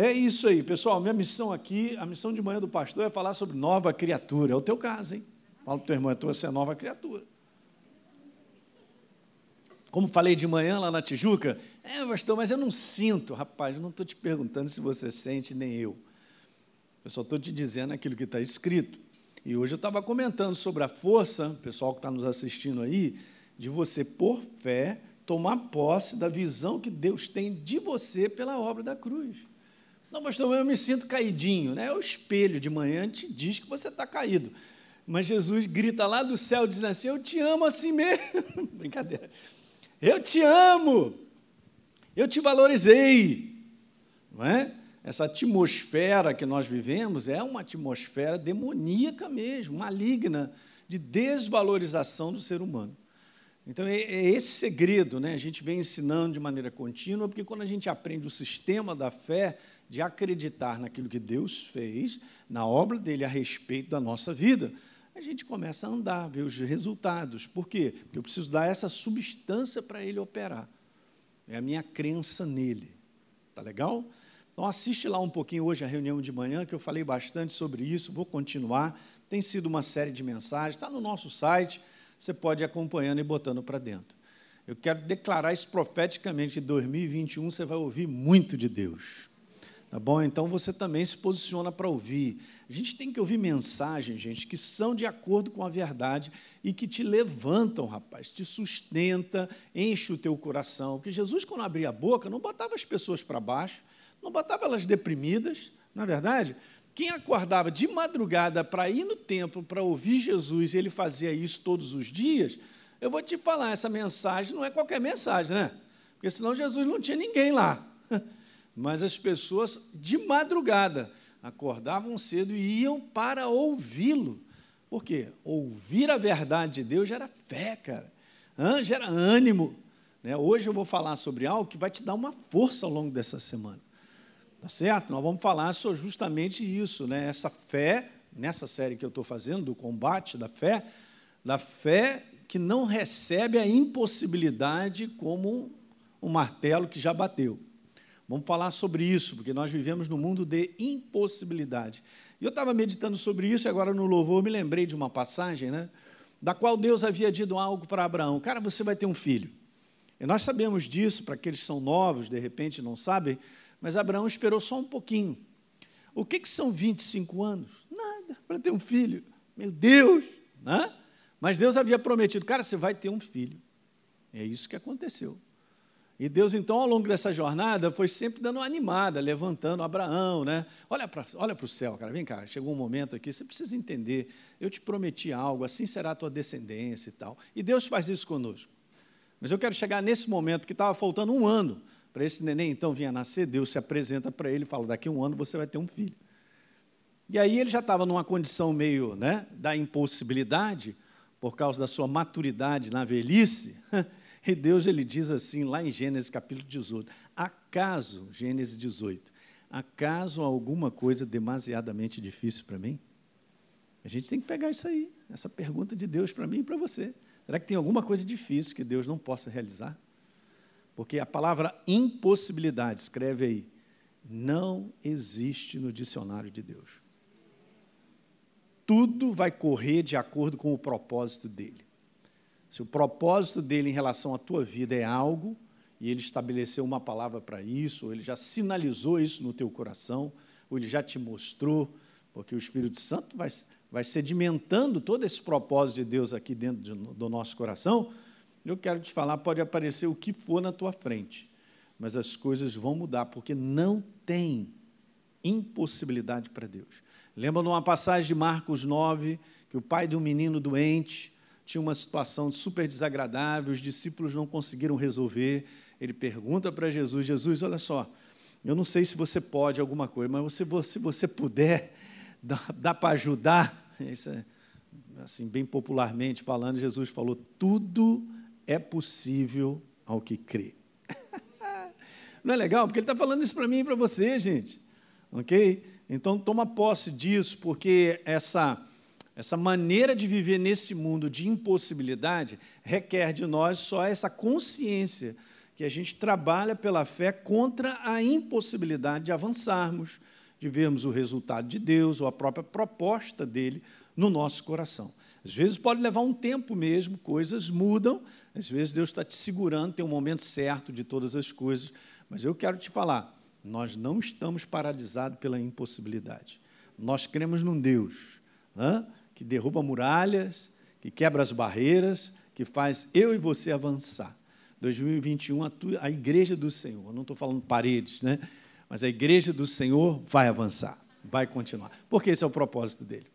É isso aí, pessoal. Minha missão aqui, a missão de manhã do pastor é falar sobre nova criatura. É o teu caso, hein? Fala para o teu irmão, você é nova criatura. Como falei de manhã lá na Tijuca, é, pastor, mas eu não sinto. Rapaz, eu não estou te perguntando se você sente, nem eu. Eu só estou te dizendo aquilo que está escrito. E hoje eu estava comentando sobre a força, pessoal que está nos assistindo aí, de você, por fé, tomar posse da visão que Deus tem de você pela obra da cruz. Não, pastor, eu me sinto caidinho. Né? É o espelho de manhã te diz que você está caído. Mas Jesus grita lá do céu, dizendo assim: Eu te amo assim mesmo. Brincadeira. Eu te amo. Eu te valorizei. Não é? Essa atmosfera que nós vivemos é uma atmosfera demoníaca mesmo, maligna, de desvalorização do ser humano. Então, é, é esse segredo, né? a gente vem ensinando de maneira contínua, porque quando a gente aprende o sistema da fé, de acreditar naquilo que Deus fez, na obra dele a respeito da nossa vida, a gente começa a andar, ver os resultados. Por quê? Porque eu preciso dar essa substância para ele operar. É a minha crença nele. Tá legal? Então, assiste lá um pouquinho hoje a reunião de manhã, que eu falei bastante sobre isso, vou continuar. Tem sido uma série de mensagens, está no nosso site, você pode ir acompanhando e botando para dentro. Eu quero declarar isso profeticamente que em 2021 você vai ouvir muito de Deus. Tá bom? Então você também se posiciona para ouvir. A gente tem que ouvir mensagens, gente, que são de acordo com a verdade e que te levantam, rapaz, te sustenta, enche o teu coração. Porque Jesus, quando abria a boca, não botava as pessoas para baixo, não botava elas deprimidas, não é verdade? Quem acordava de madrugada para ir no templo para ouvir Jesus, e ele fazia isso todos os dias, eu vou te falar, essa mensagem não é qualquer mensagem, né? Porque senão Jesus não tinha ninguém lá. Mas as pessoas de madrugada acordavam cedo e iam para ouvi-lo. Por quê? Ouvir a verdade de Deus gera fé, cara. Gera ânimo. Né? Hoje eu vou falar sobre algo que vai te dar uma força ao longo dessa semana. Tá certo? Nós vamos falar sobre justamente isso, né? Essa fé, nessa série que eu estou fazendo, do combate da fé, da fé que não recebe a impossibilidade como um martelo que já bateu. Vamos falar sobre isso, porque nós vivemos no mundo de impossibilidade. E eu estava meditando sobre isso e agora no louvor me lembrei de uma passagem, né? Da qual Deus havia dito algo para Abraão: Cara, você vai ter um filho. E nós sabemos disso, para aqueles que são novos, de repente não sabem, mas Abraão esperou só um pouquinho. O que, que são 25 anos? Nada, para ter um filho. Meu Deus! Né? Mas Deus havia prometido, cara, você vai ter um filho. É isso que aconteceu. E Deus, então, ao longo dessa jornada, foi sempre dando uma animada, levantando Abraão, né? Olha para olha o céu, cara, vem cá, chegou um momento aqui, você precisa entender, eu te prometi algo, assim será a tua descendência e tal. E Deus faz isso conosco. Mas eu quero chegar nesse momento que estava faltando um ano para esse neném então vinha nascer, Deus se apresenta para ele e fala: daqui a um ano você vai ter um filho. E aí ele já estava numa condição meio né, da impossibilidade, por causa da sua maturidade na velhice. E Deus ele diz assim, lá em Gênesis capítulo 18: Acaso, Gênesis 18, acaso alguma coisa demasiadamente difícil para mim? A gente tem que pegar isso aí, essa pergunta de Deus para mim e para você. Será que tem alguma coisa difícil que Deus não possa realizar? Porque a palavra impossibilidade, escreve aí, não existe no dicionário de Deus. Tudo vai correr de acordo com o propósito dele. Se o propósito dele em relação à tua vida é algo, e ele estabeleceu uma palavra para isso, ou ele já sinalizou isso no teu coração, ou ele já te mostrou, porque o Espírito Santo vai, vai sedimentando todo esse propósito de Deus aqui dentro de, do nosso coração, eu quero te falar, pode aparecer o que for na tua frente, mas as coisas vão mudar, porque não tem impossibilidade para Deus. Lembra de uma passagem de Marcos 9, que o pai de um menino doente tinha uma situação super desagradável, os discípulos não conseguiram resolver. Ele pergunta para Jesus: Jesus, olha só, eu não sei se você pode alguma coisa, mas se você, se você puder, dá, dá para ajudar. Isso é, assim, bem popularmente falando, Jesus falou: tudo é possível ao que crê. Não é legal? Porque ele está falando isso para mim e para você, gente. Ok? Então, toma posse disso, porque essa, essa maneira de viver nesse mundo de impossibilidade requer de nós só essa consciência que a gente trabalha pela fé contra a impossibilidade de avançarmos, de vermos o resultado de Deus ou a própria proposta dele no nosso coração. Às vezes pode levar um tempo mesmo, coisas mudam, às vezes Deus está te segurando, tem um momento certo de todas as coisas, mas eu quero te falar, nós não estamos paralisados pela impossibilidade. Nós cremos num Deus hein, que derruba muralhas, que quebra as barreiras, que faz eu e você avançar. 2021, a, tua, a igreja do Senhor, não estou falando paredes, né? mas a igreja do Senhor vai avançar, vai continuar, porque esse é o propósito dele.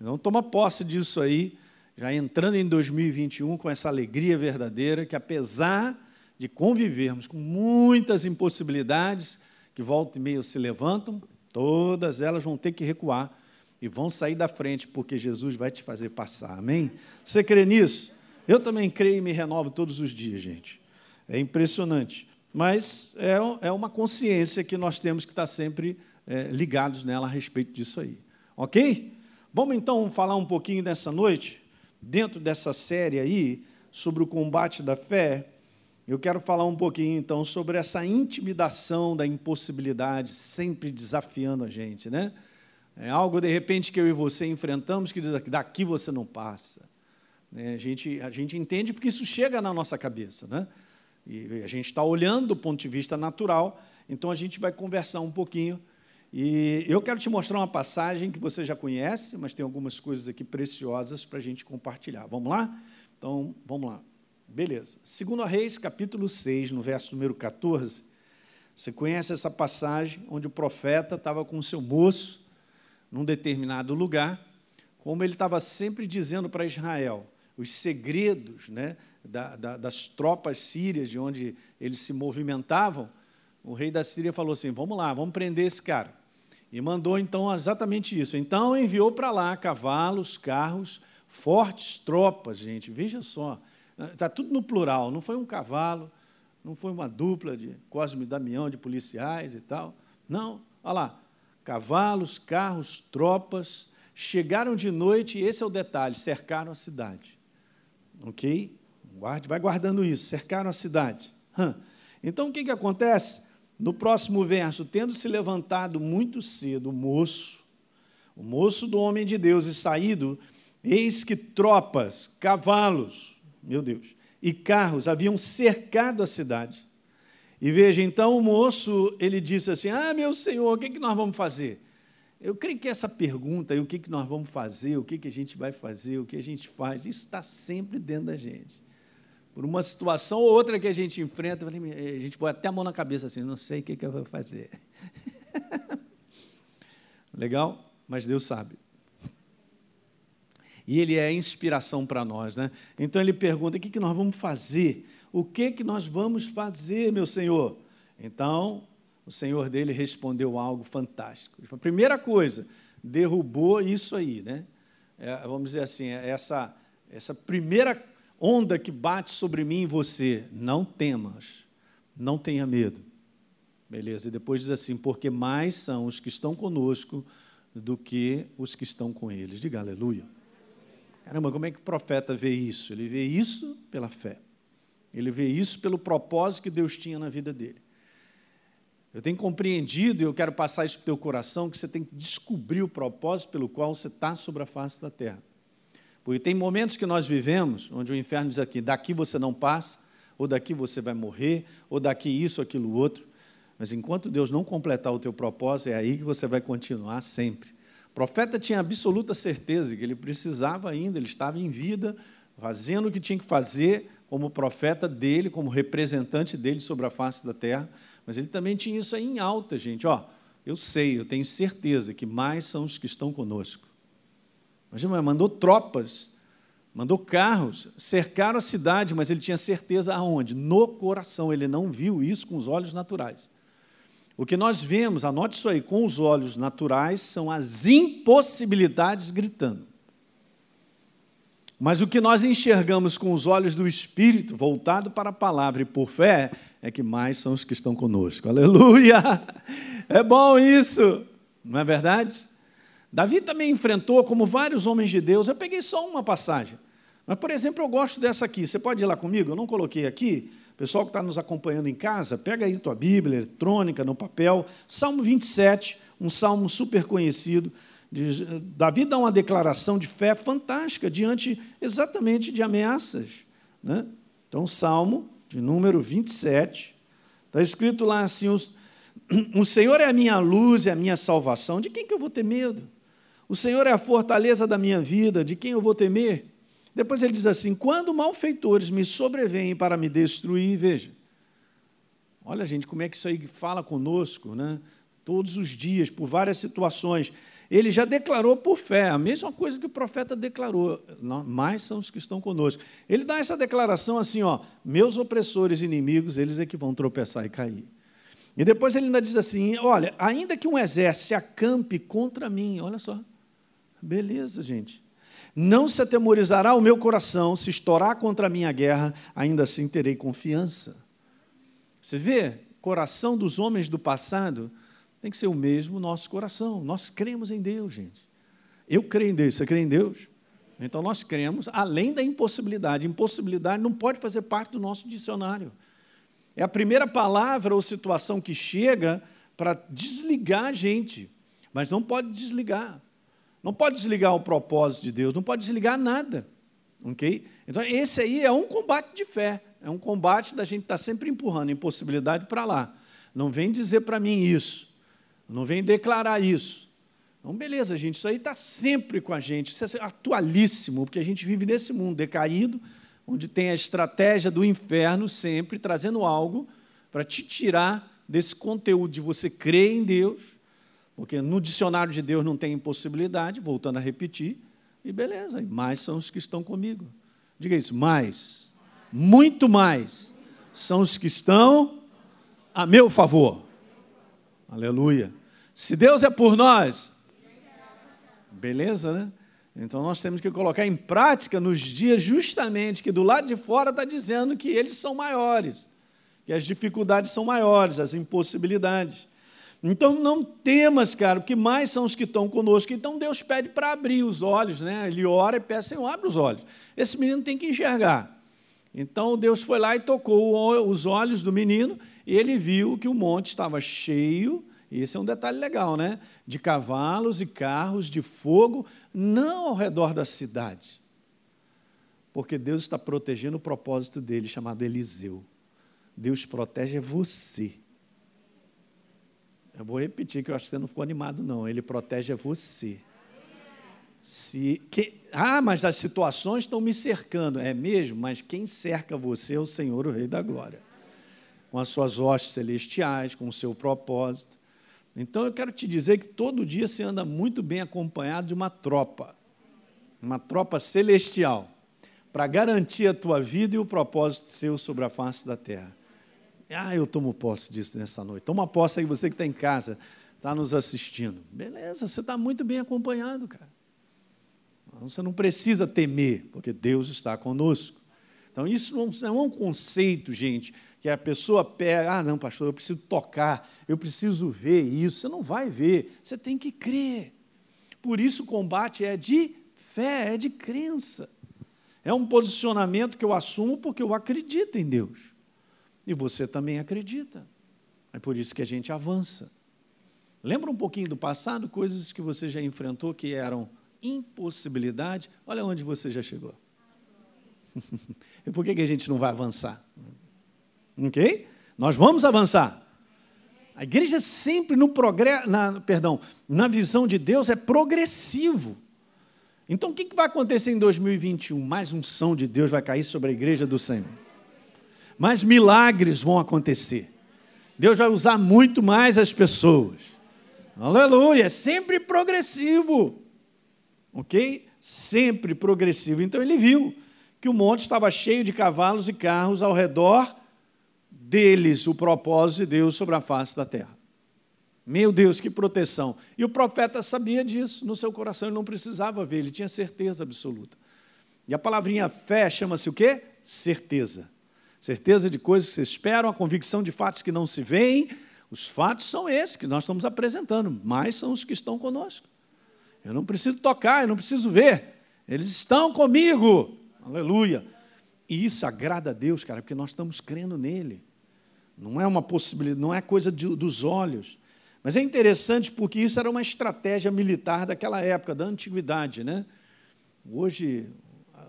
Então, toma posse disso aí, já entrando em 2021 com essa alegria verdadeira, que apesar de convivermos com muitas impossibilidades que volta e meia se levantam, todas elas vão ter que recuar e vão sair da frente, porque Jesus vai te fazer passar. Amém? Você crê nisso? Eu também creio e me renovo todos os dias, gente. É impressionante. Mas é, é uma consciência que nós temos que estar sempre é, ligados nela a respeito disso aí. Ok? Vamos então falar um pouquinho dessa noite, dentro dessa série aí, sobre o combate da fé. Eu quero falar um pouquinho então sobre essa intimidação da impossibilidade, sempre desafiando a gente, né? É algo de repente que eu e você enfrentamos que diz daqui você não passa. É, a, gente, a gente entende porque isso chega na nossa cabeça, né? E a gente está olhando do ponto de vista natural, então a gente vai conversar um pouquinho e eu quero te mostrar uma passagem que você já conhece, mas tem algumas coisas aqui preciosas para a gente compartilhar. Vamos lá? Então, vamos lá. Beleza. Segundo Reis, capítulo 6, no verso número 14, você conhece essa passagem onde o profeta estava com o seu moço num determinado lugar, como ele estava sempre dizendo para Israel, os segredos né, da, da, das tropas sírias, de onde eles se movimentavam, o rei da Síria falou assim: vamos lá, vamos prender esse cara. E mandou então exatamente isso. Então enviou para lá cavalos, carros, fortes tropas, gente. Veja só, está tudo no plural. Não foi um cavalo, não foi uma dupla de Cosme e Damião de policiais e tal. Não, olha lá, cavalos, carros, tropas chegaram de noite. E esse é o detalhe: cercaram a cidade. Ok? Guarde, vai guardando isso. Cercaram a cidade. Então o que, que acontece? No próximo verso, tendo se levantado muito cedo o moço, o moço do homem de Deus, e saído, eis que tropas, cavalos, meu Deus, e carros haviam cercado a cidade. E veja, então o moço, ele disse assim: Ah, meu senhor, o que, é que nós vamos fazer? Eu creio que essa pergunta, o que, que nós vamos fazer, o que, que a gente vai fazer, o que a gente faz, isso está sempre dentro da gente por uma situação ou outra que a gente enfrenta, a gente põe até a mão na cabeça assim, não sei o que, que eu vou fazer. Legal? Mas Deus sabe. E Ele é inspiração para nós, né? Então Ele pergunta: o que, que nós vamos fazer? O que, que nós vamos fazer, meu Senhor? Então, o Senhor dele respondeu algo fantástico. A primeira coisa, derrubou isso aí, né? É, vamos dizer assim, é essa, essa primeira onda que bate sobre mim e você, não temas, não tenha medo. Beleza? E depois diz assim: porque mais são os que estão conosco do que os que estão com eles. Diga aleluia. Caramba, como é que o profeta vê isso? Ele vê isso pela fé. Ele vê isso pelo propósito que Deus tinha na vida dele. Eu tenho compreendido e eu quero passar isso para o teu coração que você tem que descobrir o propósito pelo qual você está sobre a face da terra. Porque tem momentos que nós vivemos onde o inferno diz aqui: daqui você não passa, ou daqui você vai morrer, ou daqui isso, aquilo, outro. Mas enquanto Deus não completar o teu propósito, é aí que você vai continuar sempre. O profeta tinha absoluta certeza que ele precisava ainda, ele estava em vida, fazendo o que tinha que fazer como profeta dele, como representante dele sobre a face da terra, mas ele também tinha isso aí em alta, gente. Ó, eu sei, eu tenho certeza que mais são os que estão conosco. Imagina, mandou tropas, mandou carros, cercaram a cidade, mas ele tinha certeza aonde? No coração. Ele não viu isso com os olhos naturais. O que nós vemos, anote isso aí, com os olhos naturais, são as impossibilidades gritando. Mas o que nós enxergamos com os olhos do Espírito, voltado para a palavra e por fé, é que mais são os que estão conosco. Aleluia! É bom isso, não é verdade? Davi também enfrentou, como vários homens de Deus, eu peguei só uma passagem. Mas, por exemplo, eu gosto dessa aqui. Você pode ir lá comigo? Eu não coloquei aqui, Pessoal que está nos acompanhando em casa, pega aí tua Bíblia eletrônica, no papel, Salmo 27, um salmo super conhecido. Davi dá uma declaração de fé fantástica diante exatamente de ameaças. Né? Então, Salmo de número 27, está escrito lá assim: O Senhor é a minha luz e a minha salvação, de quem que eu vou ter medo? O Senhor é a fortaleza da minha vida, de quem eu vou temer? Depois ele diz assim: quando malfeitores me sobrevêm para me destruir, veja. Olha, gente, como é que isso aí fala conosco, né? Todos os dias, por várias situações. Ele já declarou por fé, a mesma coisa que o profeta declarou, mais são os que estão conosco. Ele dá essa declaração assim: ó, meus opressores inimigos, eles é que vão tropeçar e cair. E depois ele ainda diz assim: olha, ainda que um exército se acampe contra mim, olha só. Beleza, gente. Não se atemorizará o meu coração, se estourar contra a minha guerra, ainda assim terei confiança. Você vê, coração dos homens do passado tem que ser o mesmo nosso coração. Nós cremos em Deus, gente. Eu creio em Deus, você crê em Deus? Então nós cremos além da impossibilidade. Impossibilidade não pode fazer parte do nosso dicionário. É a primeira palavra ou situação que chega para desligar a gente, mas não pode desligar. Não pode desligar o propósito de Deus, não pode desligar nada. Ok? Então, esse aí é um combate de fé. É um combate da gente estar tá sempre empurrando impossibilidade para lá. Não vem dizer para mim isso. Não vem declarar isso. Então, beleza, gente, isso aí está sempre com a gente. Isso é atualíssimo, porque a gente vive nesse mundo decaído, onde tem a estratégia do inferno sempre trazendo algo para te tirar desse conteúdo de você crer em Deus porque no dicionário de Deus não tem impossibilidade, voltando a repetir, e beleza, e mais são os que estão comigo. Diga isso, mais, muito mais, são os que estão a meu favor. Aleluia. Se Deus é por nós, beleza, né? Então nós temos que colocar em prática nos dias justamente que do lado de fora está dizendo que eles são maiores, que as dificuldades são maiores, as impossibilidades. Então não temas, cara, porque mais são os que estão conosco. Então Deus pede para abrir os olhos, né? Ele ora e pede, Senhor, abre os olhos. Esse menino tem que enxergar. Então Deus foi lá e tocou os olhos do menino e ele viu que o monte estava cheio, esse é um detalhe legal, né? De cavalos e carros de fogo, não ao redor da cidade. Porque Deus está protegendo o propósito dele, chamado Eliseu. Deus protege você. Eu vou repetir, que eu acho que você não ficou animado, não. Ele protege você. Se, que, ah, mas as situações estão me cercando. É mesmo, mas quem cerca você é o Senhor, o Rei da Glória. Com as suas hostes celestiais, com o seu propósito. Então eu quero te dizer que todo dia você anda muito bem acompanhado de uma tropa. Uma tropa celestial. Para garantir a tua vida e o propósito seu sobre a face da terra. Ah, eu tomo posse disso nessa noite. Toma posse aí, você que está em casa, está nos assistindo. Beleza, você está muito bem acompanhado, cara. Você não precisa temer, porque Deus está conosco. Então, isso não é um conceito, gente, que a pessoa pega, ah, não, pastor, eu preciso tocar, eu preciso ver isso. Você não vai ver, você tem que crer. Por isso o combate é de fé, é de crença. É um posicionamento que eu assumo porque eu acredito em Deus. E você também acredita. É por isso que a gente avança. Lembra um pouquinho do passado, coisas que você já enfrentou que eram impossibilidade? Olha onde você já chegou. e por que, a gente não vai avançar? Ok? Nós vamos avançar. A igreja sempre no progresso, na, perdão, na visão de Deus é progressivo. Então o que, que vai acontecer em 2021? Mais unção de Deus vai cair sobre a igreja do Senhor mais milagres vão acontecer. Deus vai usar muito mais as pessoas. Aleluia, é sempre progressivo. Ok? Sempre progressivo. Então ele viu que o monte estava cheio de cavalos e carros ao redor deles, o propósito de Deus sobre a face da terra. Meu Deus, que proteção. E o profeta sabia disso no seu coração, ele não precisava ver, ele tinha certeza absoluta. E a palavrinha fé chama-se o quê? Certeza certeza de coisas que se esperam, a convicção de fatos que não se veem. Os fatos são esses que nós estamos apresentando, mas são os que estão conosco. Eu não preciso tocar, eu não preciso ver, eles estão comigo. Aleluia. E isso agrada a Deus, cara, porque nós estamos crendo nele. Não é uma possibilidade, não é coisa de, dos olhos. Mas é interessante porque isso era uma estratégia militar daquela época, da antiguidade. Né? Hoje,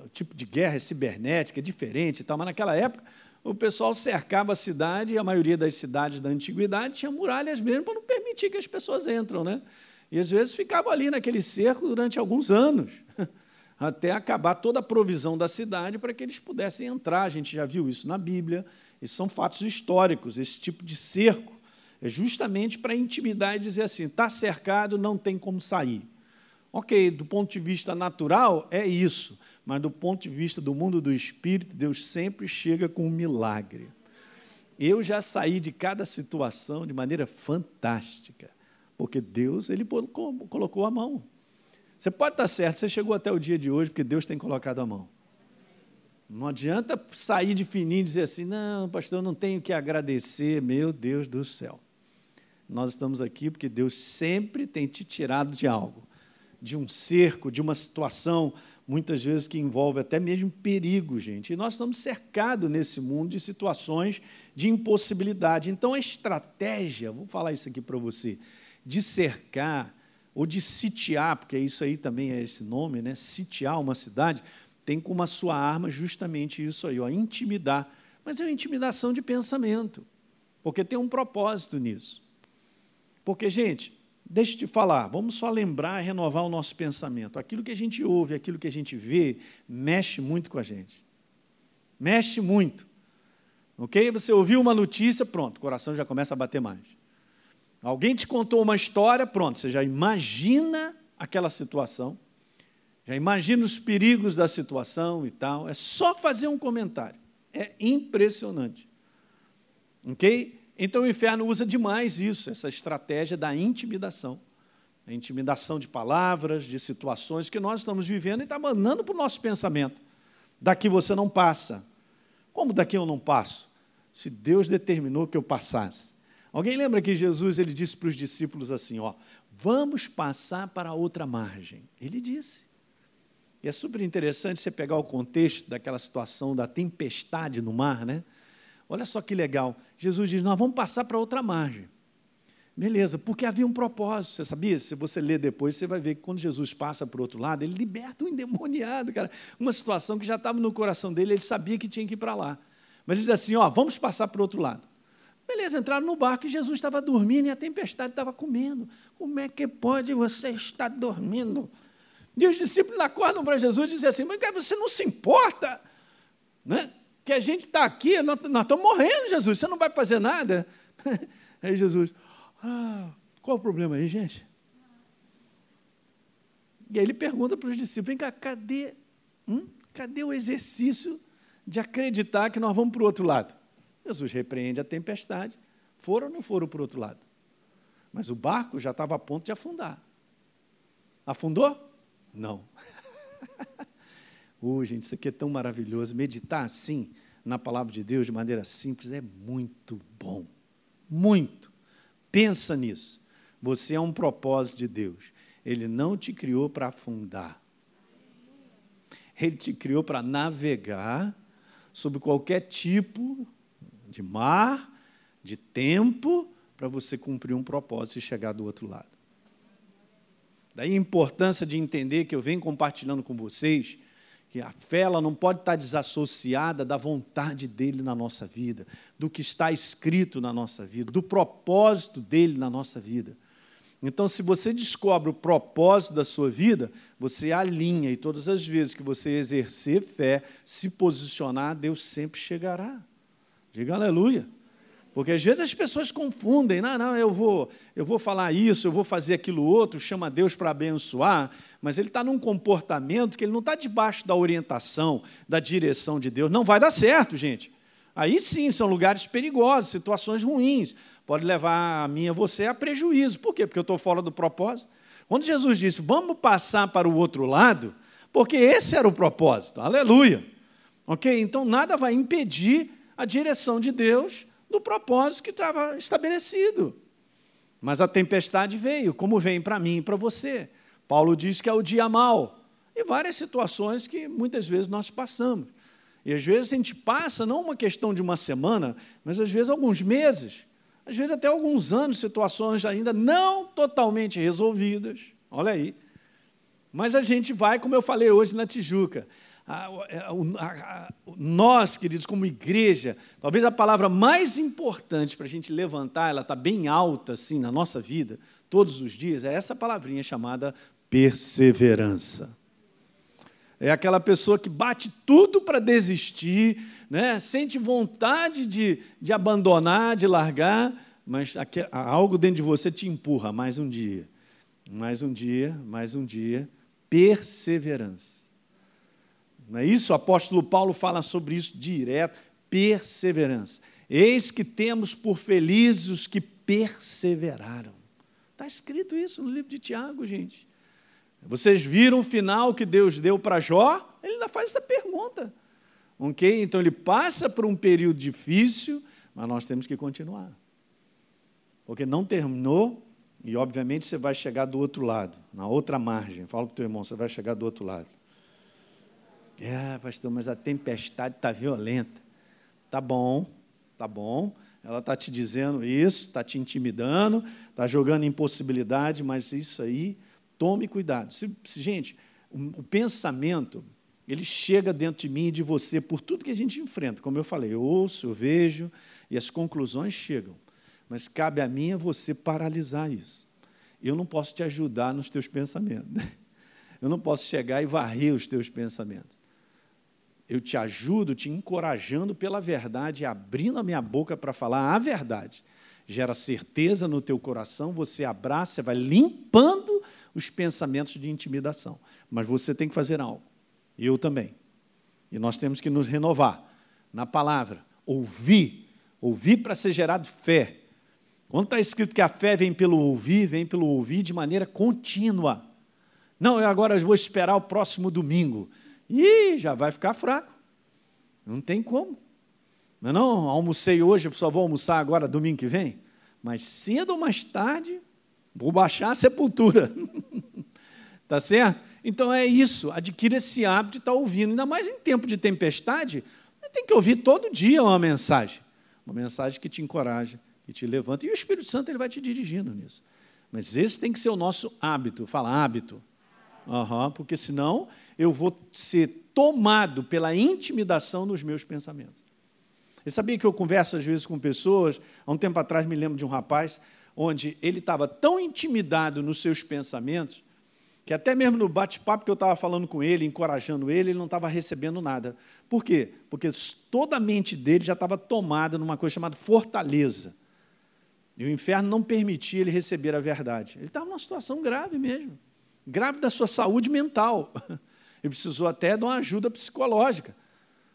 o tipo de guerra é cibernética, é diferente e tal, mas naquela época o pessoal cercava a cidade, e a maioria das cidades da antiguidade tinha muralhas mesmo para não permitir que as pessoas entram. Né? E às vezes ficava ali naquele cerco durante alguns anos, até acabar toda a provisão da cidade para que eles pudessem entrar. A gente já viu isso na Bíblia, e são fatos históricos, esse tipo de cerco é justamente para intimidar e dizer assim: está cercado, não tem como sair. Ok, do ponto de vista natural, é isso, mas do ponto de vista do mundo do espírito, Deus sempre chega com um milagre. Eu já saí de cada situação de maneira fantástica, porque Deus ele colocou a mão. Você pode estar certo, você chegou até o dia de hoje porque Deus tem colocado a mão. Não adianta sair de fininho e dizer assim: não, pastor, eu não tenho que agradecer, meu Deus do céu. Nós estamos aqui porque Deus sempre tem te tirado de algo, de um cerco, de uma situação, muitas vezes que envolve até mesmo perigo, gente. E nós estamos cercados nesse mundo de situações de impossibilidade. Então, a estratégia, vou falar isso aqui para você, de cercar ou de sitiar, porque isso aí também é esse nome, né? Sitiar uma cidade, tem como a sua arma justamente isso aí, ó, intimidar. Mas é uma intimidação de pensamento, porque tem um propósito nisso. Porque, gente, deixa eu te falar, vamos só lembrar e renovar o nosso pensamento. Aquilo que a gente ouve, aquilo que a gente vê, mexe muito com a gente. Mexe muito. Ok? Você ouviu uma notícia, pronto, o coração já começa a bater mais. Alguém te contou uma história, pronto, você já imagina aquela situação, já imagina os perigos da situação e tal. É só fazer um comentário. É impressionante. Ok? Então o inferno usa demais isso, essa estratégia da intimidação. A intimidação de palavras, de situações que nós estamos vivendo e está mandando para o nosso pensamento. Daqui você não passa. Como daqui eu não passo? Se Deus determinou que eu passasse. Alguém lembra que Jesus ele disse para os discípulos assim: ó, vamos passar para outra margem. Ele disse. E é super interessante você pegar o contexto daquela situação da tempestade no mar, né? Olha só que legal. Jesus diz: Nós vamos passar para outra margem. Beleza, porque havia um propósito, você sabia? Se você ler depois, você vai ver que quando Jesus passa para o outro lado, ele liberta um endemoniado, cara. Uma situação que já estava no coração dele, ele sabia que tinha que ir para lá. Mas ele diz assim: Ó, vamos passar para o outro lado. Beleza, entraram no barco e Jesus estava dormindo e a tempestade estava comendo. Como é que pode você estar dormindo? E os discípulos acordam para Jesus e dizem assim: Mas você não se importa? Né? que a gente está aqui, nós, nós, estamos morrendo, Jesus, você não vai fazer nada? Aí Jesus, ah, qual o problema aí, gente? E aí ele pergunta para os discípulos: vem cá, cadê, hum, cadê o exercício de acreditar que nós vamos para o outro lado? Jesus repreende a tempestade, foram ou não foram para o outro lado? Mas o barco já estava a ponto de afundar. Afundou? Não. Oh, gente, isso aqui é tão maravilhoso. Meditar assim na palavra de Deus de maneira simples é muito bom. Muito. Pensa nisso. Você é um propósito de Deus. Ele não te criou para afundar. Ele te criou para navegar sobre qualquer tipo de mar, de tempo, para você cumprir um propósito e chegar do outro lado. Daí a importância de entender que eu venho compartilhando com vocês que a fé ela não pode estar desassociada da vontade dele na nossa vida, do que está escrito na nossa vida, do propósito dele na nossa vida. Então, se você descobre o propósito da sua vida, você alinha, e todas as vezes que você exercer fé, se posicionar, Deus sempre chegará. Diga aleluia. Porque às vezes as pessoas confundem, não, não, eu vou, eu vou falar isso, eu vou fazer aquilo outro, chama Deus para abençoar, mas ele está num comportamento que ele não está debaixo da orientação, da direção de Deus. Não vai dar certo, gente. Aí sim, são lugares perigosos, situações ruins. Pode levar a mim e a você a prejuízo. Por quê? Porque eu estou fora do propósito. Quando Jesus disse, vamos passar para o outro lado, porque esse era o propósito. Aleluia. Ok? Então nada vai impedir a direção de Deus do propósito que estava estabelecido. Mas a tempestade veio, como vem para mim e para você. Paulo diz que é o dia mau. E várias situações que muitas vezes nós passamos. E às vezes a gente passa, não uma questão de uma semana, mas às vezes alguns meses, às vezes até alguns anos, situações ainda não totalmente resolvidas. Olha aí. Mas a gente vai, como eu falei hoje na Tijuca, a, a, a, nós, queridos, como igreja, talvez a palavra mais importante para a gente levantar, ela está bem alta assim na nossa vida, todos os dias, é essa palavrinha chamada perseverança. É aquela pessoa que bate tudo para desistir, né? sente vontade de, de abandonar, de largar, mas algo dentro de você te empurra mais um dia, mais um dia, mais um dia. Perseverança. Não é isso? O apóstolo Paulo fala sobre isso direto. Perseverança. Eis que temos por felizes os que perseveraram. Está escrito isso no livro de Tiago, gente. Vocês viram o final que Deus deu para Jó? Ele ainda faz essa pergunta. Ok? Então ele passa por um período difícil, mas nós temos que continuar. Porque não terminou, e obviamente você vai chegar do outro lado, na outra margem. Fala para o teu irmão, você vai chegar do outro lado. É, pastor, mas a tempestade está violenta. Tá bom, tá bom. Ela está te dizendo isso, está te intimidando, está jogando impossibilidade, mas isso aí, tome cuidado. Se, se, gente, o, o pensamento, ele chega dentro de mim e de você por tudo que a gente enfrenta. Como eu falei, eu ouço, eu vejo e as conclusões chegam. Mas cabe a mim a você paralisar isso. Eu não posso te ajudar nos teus pensamentos. Eu não posso chegar e varrer os teus pensamentos eu te ajudo te encorajando pela verdade, abrindo a minha boca para falar a verdade. Gera certeza no teu coração, você abraça, vai limpando os pensamentos de intimidação. Mas você tem que fazer algo. Eu também. E nós temos que nos renovar na palavra, ouvir, ouvir para ser gerado fé. Quando está escrito que a fé vem pelo ouvir, vem pelo ouvir de maneira contínua. Não, eu agora vou esperar o próximo domingo. Ih, já vai ficar fraco. Não tem como. Não, é não, almocei hoje, só vou almoçar agora domingo que vem. Mas cedo ou mais tarde, vou baixar a sepultura. tá certo? Então é isso, adquira esse hábito de estar ouvindo. Ainda mais em tempo de tempestade, tem que ouvir todo dia uma mensagem. Uma mensagem que te encoraja, que te levanta. E o Espírito Santo ele vai te dirigindo nisso. Mas esse tem que ser o nosso hábito. Fala hábito. Uhum, porque senão eu vou ser tomado pela intimidação dos meus pensamentos. E sabia que eu converso às vezes com pessoas, há um tempo atrás me lembro de um rapaz, onde ele estava tão intimidado nos seus pensamentos, que até mesmo no bate-papo que eu estava falando com ele, encorajando ele, ele não estava recebendo nada. Por quê? Porque toda a mente dele já estava tomada numa coisa chamada fortaleza. E o inferno não permitia ele receber a verdade. Ele estava numa situação grave mesmo grave da sua saúde mental. Ele precisou até de uma ajuda psicológica,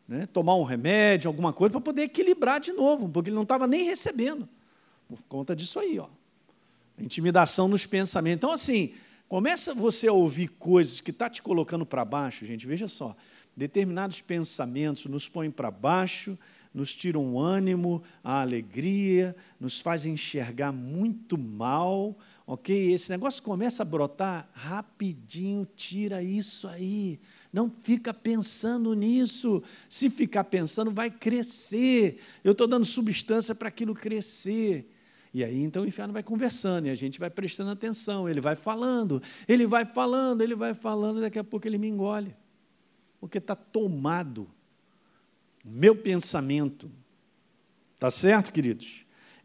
né? tomar um remédio, alguma coisa, para poder equilibrar de novo, porque ele não estava nem recebendo, por conta disso aí. Ó. Intimidação nos pensamentos. Então, assim, começa você a ouvir coisas que está te colocando para baixo, gente, veja só, determinados pensamentos nos põem para baixo, nos tiram o ânimo, a alegria, nos fazem enxergar muito mal, ok? Esse negócio começa a brotar rapidinho, tira isso aí. Não fica pensando nisso. Se ficar pensando, vai crescer. Eu estou dando substância para aquilo crescer. E aí então o inferno vai conversando e a gente vai prestando atenção. Ele vai falando, ele vai falando, ele vai falando, e daqui a pouco ele me engole. Porque está tomado. Meu pensamento. Tá certo, queridos?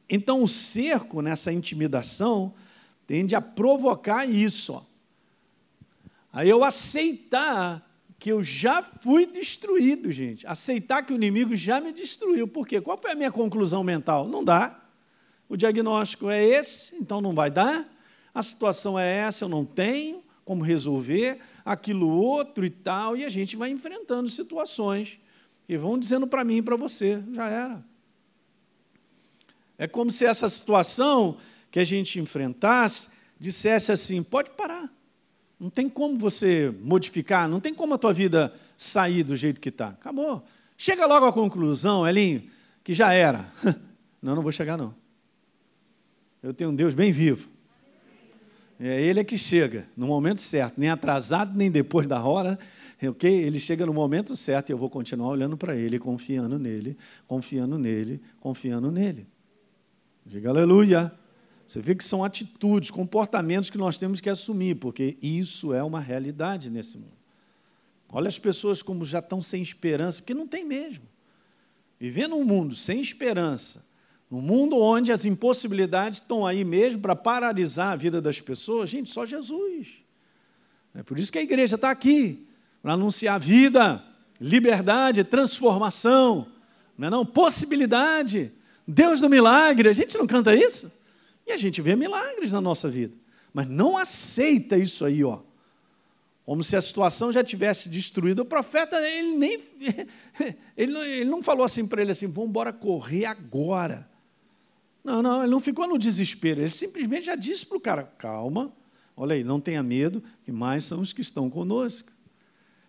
Então o cerco nessa intimidação tende a provocar isso. Aí eu aceitar que eu já fui destruído, gente. Aceitar que o inimigo já me destruiu. Por quê? Qual foi a minha conclusão mental? Não dá. O diagnóstico é esse, então não vai dar. A situação é essa, eu não tenho como resolver, aquilo outro e tal, e a gente vai enfrentando situações que vão dizendo para mim e para você, já era. É como se essa situação que a gente enfrentasse dissesse assim: pode parar. Não tem como você modificar, não tem como a tua vida sair do jeito que está. Acabou. Chega logo à conclusão, Elinho, que já era. Não, não vou chegar, não. Eu tenho um Deus bem vivo. É Ele é que chega no momento certo, nem atrasado, nem depois da hora. ok? Ele chega no momento certo e eu vou continuar olhando para ele, confiando nele, confiando nele, confiando nele. Diga aleluia. Você vê que são atitudes, comportamentos que nós temos que assumir, porque isso é uma realidade nesse mundo. Olha as pessoas como já estão sem esperança, porque não tem mesmo. Viver num mundo sem esperança, num mundo onde as impossibilidades estão aí mesmo para paralisar a vida das pessoas, gente, só Jesus. É por isso que a igreja está aqui, para anunciar vida, liberdade, transformação, não é não? Possibilidade, Deus do milagre. A gente não canta isso? E a gente vê milagres na nossa vida, mas não aceita isso aí, ó. Como se a situação já tivesse destruído. O profeta, ele nem. Ele não, ele não falou assim para ele assim: vamos embora correr agora. Não, não, ele não ficou no desespero. Ele simplesmente já disse para o cara: calma, olha aí, não tenha medo, que mais são os que estão conosco.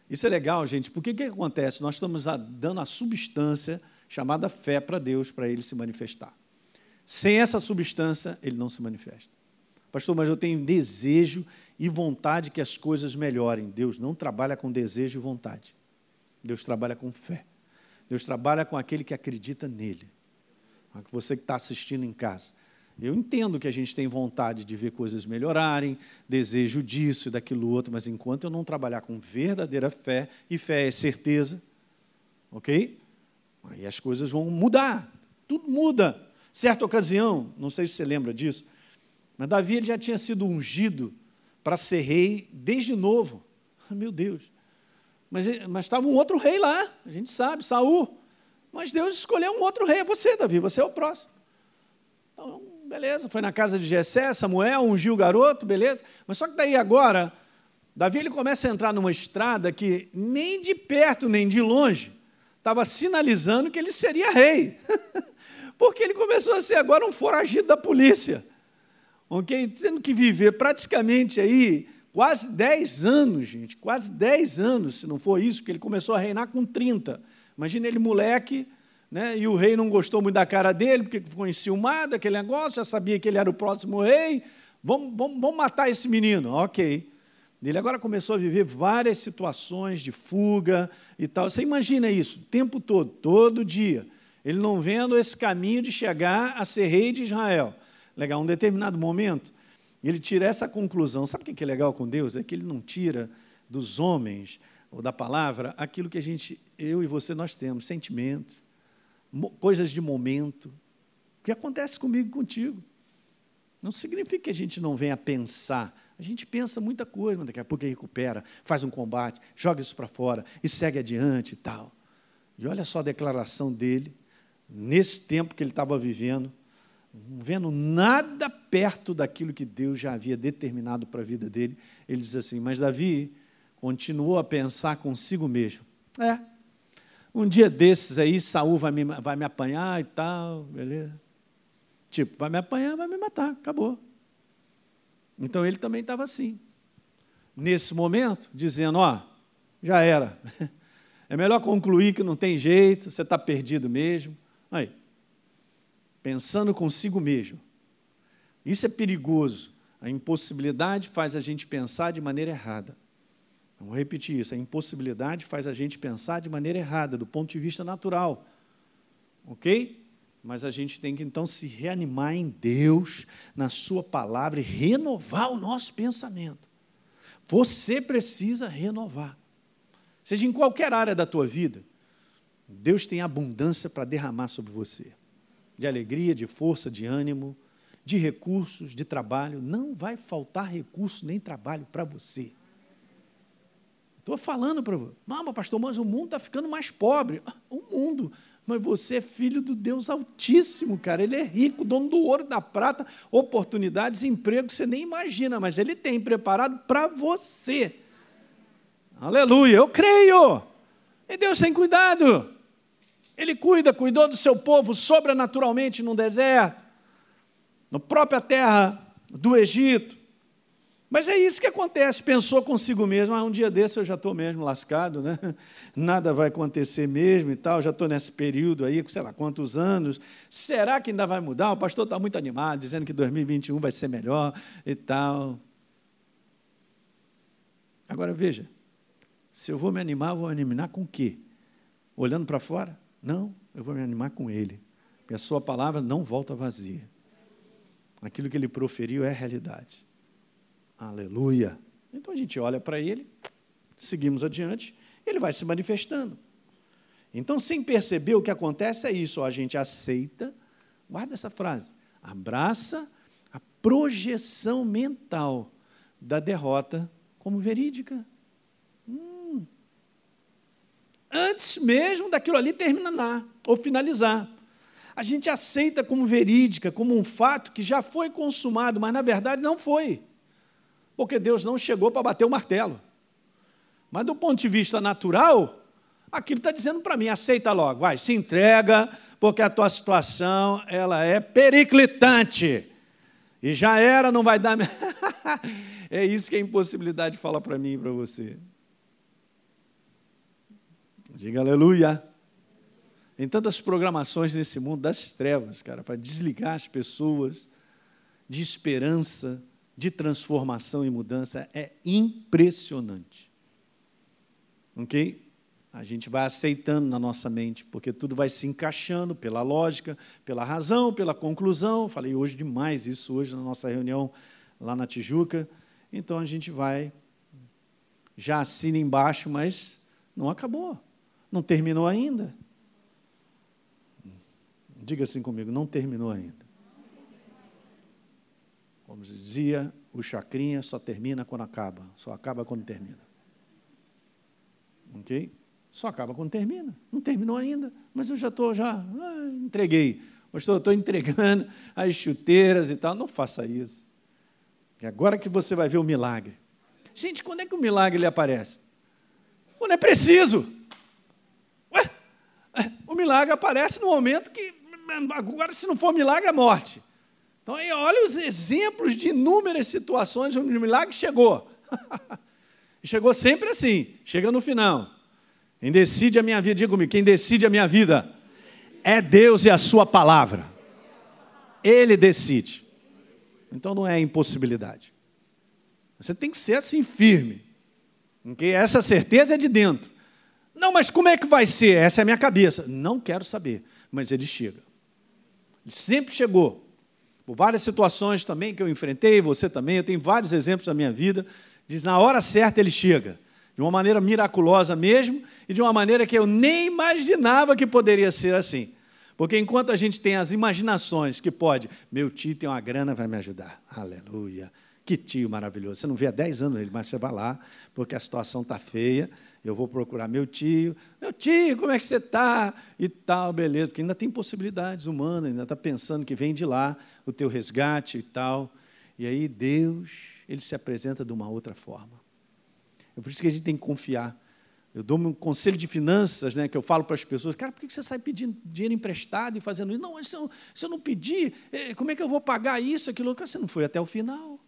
Isso é legal, gente, porque o que acontece? Nós estamos dando a substância chamada fé para Deus, para ele se manifestar. Sem essa substância, ele não se manifesta. Pastor, mas eu tenho desejo e vontade que as coisas melhorem. Deus não trabalha com desejo e vontade. Deus trabalha com fé. Deus trabalha com aquele que acredita nele. Você que está assistindo em casa. Eu entendo que a gente tem vontade de ver coisas melhorarem, desejo disso e daquilo outro, mas enquanto eu não trabalhar com verdadeira fé, e fé é certeza, ok? Aí as coisas vão mudar, tudo muda. Certa ocasião, não sei se você lembra disso, mas Davi já tinha sido ungido para ser rei desde novo. Meu Deus. Mas, mas estava um outro rei lá, a gente sabe, Saul. Mas Deus escolheu um outro rei, é você, Davi, você é o próximo. Então, beleza, foi na casa de Jessé, Samuel, ungiu o garoto, beleza. Mas só que daí agora, Davi ele começa a entrar numa estrada que nem de perto nem de longe estava sinalizando que ele seria rei. Porque ele começou a ser agora um foragido da polícia. Ok? Tendo que viver praticamente aí quase 10 anos, gente, quase 10 anos, se não for isso, porque ele começou a reinar com 30. Imagina ele moleque, né? e o rei não gostou muito da cara dele, porque ficou enciumado, aquele negócio, já sabia que ele era o próximo rei. Vamos, vamos, vamos matar esse menino. Ok. Ele agora começou a viver várias situações de fuga e tal. Você imagina isso, o tempo todo, todo dia. Ele não vendo esse caminho de chegar a ser rei de Israel. Legal, um determinado momento, ele tira essa conclusão. Sabe o que é legal com Deus? É que ele não tira dos homens ou da palavra aquilo que a gente, eu e você, nós temos, sentimentos, coisas de momento. O que acontece comigo e contigo? Não significa que a gente não venha pensar. A gente pensa muita coisa, mas daqui a pouco recupera, faz um combate, joga isso para fora e segue adiante e tal. E olha só a declaração dele nesse tempo que ele estava vivendo, não vendo nada perto daquilo que Deus já havia determinado para a vida dele, ele diz assim: Mas Davi continuou a pensar consigo mesmo: É, um dia desses aí, Saul vai me, vai me apanhar e tal, beleza? Tipo, vai me apanhar, vai me matar, acabou. Então ele também estava assim. Nesse momento, dizendo: Ó, já era. É melhor concluir que não tem jeito, você está perdido mesmo. Aí, pensando consigo mesmo. Isso é perigoso. A impossibilidade faz a gente pensar de maneira errada. Vou repetir isso: a impossibilidade faz a gente pensar de maneira errada, do ponto de vista natural. Ok? Mas a gente tem que então se reanimar em Deus, na Sua palavra e renovar o nosso pensamento. Você precisa renovar. Seja em qualquer área da tua vida, Deus tem abundância para derramar sobre você de alegria, de força, de ânimo, de recursos, de trabalho. Não vai faltar recurso nem trabalho para você. Estou falando para você. Não, pastor, mas o mundo está ficando mais pobre. Ah, o mundo. Mas você é filho do Deus Altíssimo, cara. Ele é rico, dono do ouro, da prata, oportunidades, emprego que você nem imagina, mas ele tem preparado para você. Aleluia, eu creio. E Deus tem cuidado. Ele cuida, cuidou do seu povo sobrenaturalmente no deserto, na própria terra do Egito. Mas é isso que acontece, pensou consigo mesmo, ah, um dia desse eu já estou mesmo lascado, né? nada vai acontecer mesmo e tal, já estou nesse período aí, sei lá quantos anos, será que ainda vai mudar? O pastor está muito animado, dizendo que 2021 vai ser melhor e tal. Agora veja, Se eu vou me animar, vou me animar com o quê? Olhando para fora? Não, eu vou me animar com Ele. Porque a Sua palavra não volta vazia. Aquilo que Ele proferiu é realidade. Aleluia. Então a gente olha para Ele, seguimos adiante, Ele vai se manifestando. Então, sem perceber, o que acontece é isso: a gente aceita, guarda essa frase, abraça a projeção mental da derrota como verídica. Hum. Antes mesmo daquilo ali terminar ou finalizar. A gente aceita como verídica, como um fato que já foi consumado, mas na verdade não foi. Porque Deus não chegou para bater o martelo. Mas do ponto de vista natural, aquilo está dizendo para mim, aceita logo, vai, se entrega, porque a tua situação ela é periclitante. E já era, não vai dar. é isso que a impossibilidade fala para mim e para você. Diga aleluia. Tem tantas programações nesse mundo das trevas, cara, para desligar as pessoas de esperança, de transformação e mudança. É impressionante. Ok? a gente vai aceitando na nossa mente, porque tudo vai se encaixando pela lógica, pela razão, pela conclusão. Falei hoje demais isso hoje na nossa reunião lá na Tijuca. Então a gente vai já assina embaixo, mas não acabou. Não terminou ainda. Diga assim comigo, não terminou ainda. Como dizia o Chacrinha, só termina quando acaba, só acaba quando termina. OK? Só acaba quando termina. Não terminou ainda, mas eu já estou, já ah, entreguei. Pastor, estou entregando as chuteiras e tal. Não faça isso. É agora que você vai ver o milagre. Gente, quando é que o milagre ele aparece? Quando é preciso. O milagre aparece no momento que, agora, se não for milagre, é morte. Então, aí, olha os exemplos de inúmeras situações onde o milagre chegou. chegou sempre assim, chega no final. Quem decide a minha vida, diga comigo, quem decide a minha vida é Deus e a Sua palavra. Ele decide. Então não é impossibilidade. Você tem que ser assim firme. Porque essa certeza é de dentro. Não, mas como é que vai ser? Essa é a minha cabeça. Não quero saber. Mas ele chega. Ele sempre chegou. Por várias situações também que eu enfrentei, você também, eu tenho vários exemplos da minha vida. Diz, na hora certa ele chega de uma maneira miraculosa mesmo, e de uma maneira que eu nem imaginava que poderia ser assim. Porque enquanto a gente tem as imaginações que pode, meu tio tem uma grana, vai me ajudar. Aleluia. Que tio maravilhoso. Você não vê há 10 anos ele, mas você vai lá, porque a situação está feia. Eu vou procurar meu tio. Meu tio, como é que você está? E tal, beleza. Porque ainda tem possibilidades humanas, ainda está pensando que vem de lá o teu resgate e tal. E aí Deus, ele se apresenta de uma outra forma. É por isso que a gente tem que confiar. Eu dou um conselho de finanças, né, que eu falo para as pessoas, cara, por que você sai pedindo dinheiro emprestado e fazendo isso? Não, se eu, se eu não pedir, é, como é que eu vou pagar isso, aquilo? Você não foi até o final.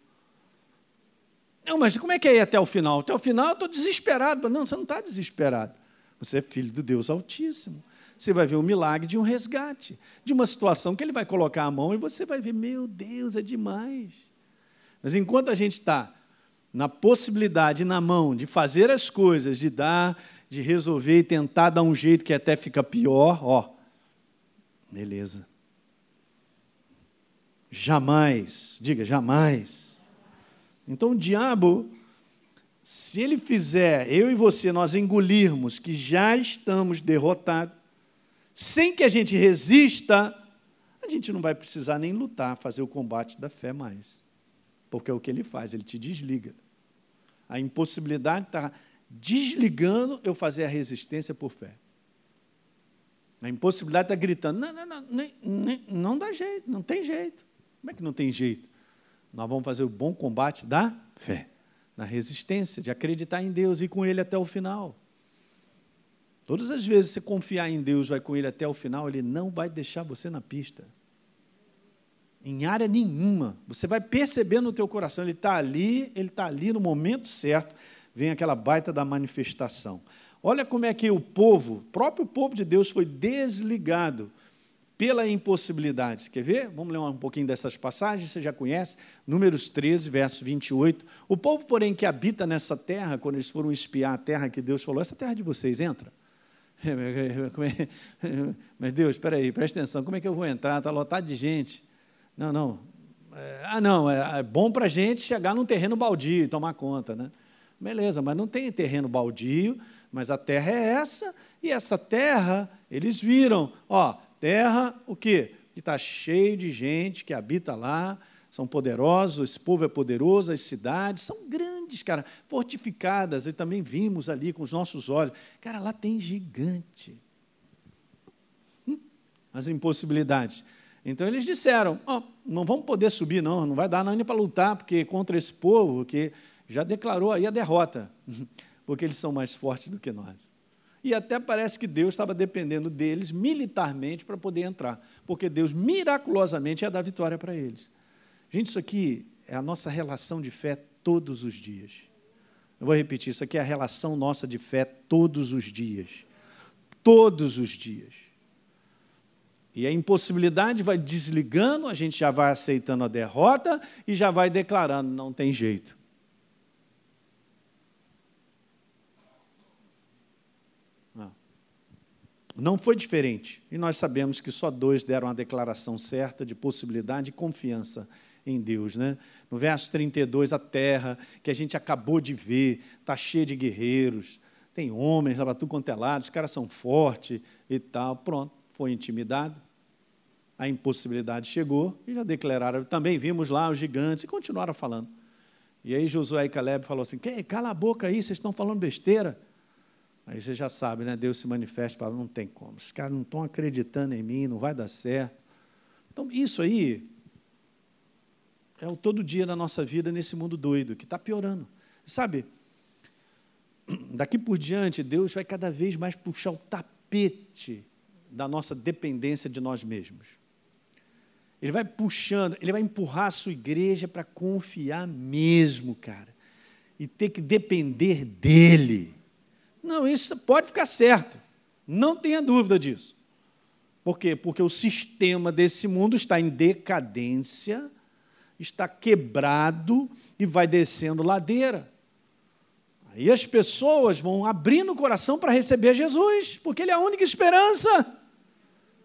Não, mas como é que é ir até o final? Até o final eu estou desesperado. Não, você não está desesperado. Você é filho do Deus Altíssimo. Você vai ver o milagre de um resgate, de uma situação que ele vai colocar a mão e você vai ver, meu Deus, é demais. Mas enquanto a gente está na possibilidade, na mão de fazer as coisas, de dar, de resolver e tentar dar um jeito que até fica pior, ó, beleza. Jamais, diga jamais. Então o diabo, se ele fizer eu e você nós engolirmos que já estamos derrotados, sem que a gente resista, a gente não vai precisar nem lutar, fazer o combate da fé mais. Porque é o que ele faz, ele te desliga. A impossibilidade está desligando eu fazer a resistência por fé. A impossibilidade está gritando: não, não, não, nem, não dá jeito, não tem jeito. Como é que não tem jeito? Nós vamos fazer o bom combate da fé, na resistência, de acreditar em Deus e ir com Ele até o final. Todas as vezes você confiar em Deus, vai com Ele até o final, Ele não vai deixar você na pista em área nenhuma. Você vai perceber no teu coração, ele está ali, ele está ali no momento certo, vem aquela baita da manifestação. Olha como é que o povo, próprio povo de Deus, foi desligado pela impossibilidade. Quer ver? Vamos ler um pouquinho dessas passagens, você já conhece. Números 13, verso 28. O povo, porém, que habita nessa terra, quando eles foram espiar a terra que Deus falou, essa terra de vocês entra. Mas Deus, espera aí, presta atenção, como é que eu vou entrar? Está lotado de gente. Não, não. É, ah, não, é, é bom para a gente chegar num terreno baldio e tomar conta, né? Beleza, mas não tem terreno baldio, mas a terra é essa, e essa terra, eles viram, ó, terra, o quê? Que está cheio de gente que habita lá, são poderosos, esse povo é poderoso, as cidades são grandes, cara, fortificadas, e também vimos ali com os nossos olhos. Cara, lá tem gigante. Hum, as impossibilidades. Então eles disseram: oh, não vamos poder subir, não, não vai dar nem para lutar, porque contra esse povo que já declarou aí a derrota, porque eles são mais fortes do que nós. E até parece que Deus estava dependendo deles militarmente para poder entrar, porque Deus miraculosamente ia dar vitória para eles. Gente, isso aqui é a nossa relação de fé todos os dias. Eu vou repetir, isso aqui é a relação nossa de fé todos os dias. Todos os dias. E a impossibilidade vai desligando, a gente já vai aceitando a derrota e já vai declarando: não tem jeito. Não foi diferente. E nós sabemos que só dois deram a declaração certa de possibilidade e confiança em Deus. Né? No verso 32, a terra que a gente acabou de ver está cheia de guerreiros, tem homens lá para tudo quanto é lado, os caras são fortes e tal. Pronto, foi intimidado. A impossibilidade chegou e já declararam. Também vimos lá os gigantes e continuaram falando. E aí Josué e Caleb falou assim: cala a boca aí, vocês estão falando besteira. Aí você já sabe, né? Deus se manifesta e fala: não tem como, os caras não estão acreditando em mim, não vai dar certo. Então, isso aí é o todo dia da nossa vida nesse mundo doido, que está piorando. Sabe, daqui por diante, Deus vai cada vez mais puxar o tapete da nossa dependência de nós mesmos. Ele vai puxando, ele vai empurrar a sua igreja para confiar mesmo, cara, e ter que depender dele. Não, isso pode ficar certo. Não tenha dúvida disso. Por quê? Porque o sistema desse mundo está em decadência, está quebrado e vai descendo ladeira. Aí as pessoas vão abrindo o coração para receber Jesus, porque Ele é a única esperança.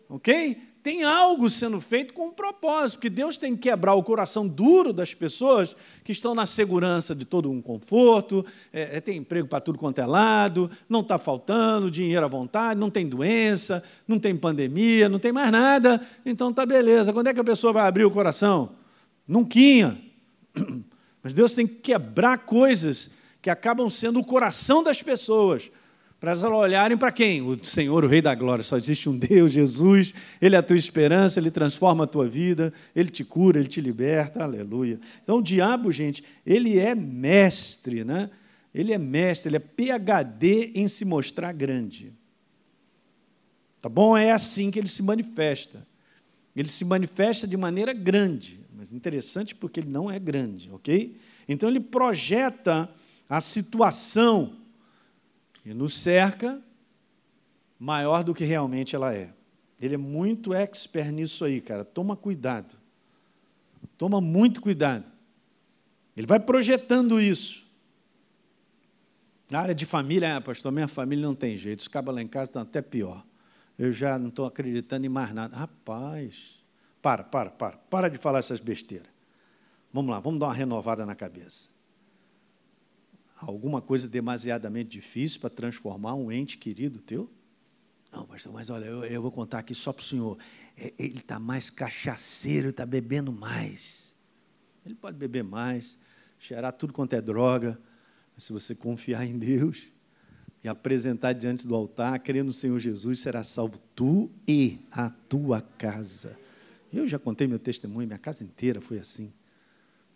Ok? Tem algo sendo feito com um propósito, que Deus tem que quebrar o coração duro das pessoas que estão na segurança de todo um conforto, é, é tem emprego para tudo quanto é lado, não está faltando, dinheiro à vontade, não tem doença, não tem pandemia, não tem mais nada, então está beleza. Quando é que a pessoa vai abrir o coração? Nunquinha. Mas Deus tem que quebrar coisas que acabam sendo o coração das pessoas para elas olharem para quem? O Senhor, o Rei da Glória. Só existe um Deus, Jesus, Ele é a tua esperança, Ele transforma a tua vida, Ele te cura, Ele te liberta, aleluia. Então, o diabo, gente, ele é mestre, né? Ele é mestre, ele é PHD em se mostrar grande. Tá bom? É assim que ele se manifesta. Ele se manifesta de maneira grande, mas interessante porque ele não é grande, ok? Então, ele projeta a situação e nos cerca maior do que realmente ela é. Ele é muito expert nisso aí, cara. Toma cuidado. Toma muito cuidado. Ele vai projetando isso. Na área de família, ah, pastor, minha família não tem jeito. Os cabos lá em casa estão até pior. Eu já não estou acreditando em mais nada. Rapaz, para, para, para. Para de falar essas besteiras. Vamos lá, vamos dar uma renovada na cabeça alguma coisa demasiadamente difícil para transformar um ente querido teu? Não, pastor, mas olha, eu, eu vou contar aqui só para o senhor. É, ele está mais cachaceiro, está bebendo mais. Ele pode beber mais, cheirar tudo quanto é droga, mas se você confiar em Deus e apresentar diante do altar, crer no Senhor Jesus, será salvo tu e a tua casa. Eu já contei meu testemunho, minha casa inteira foi assim.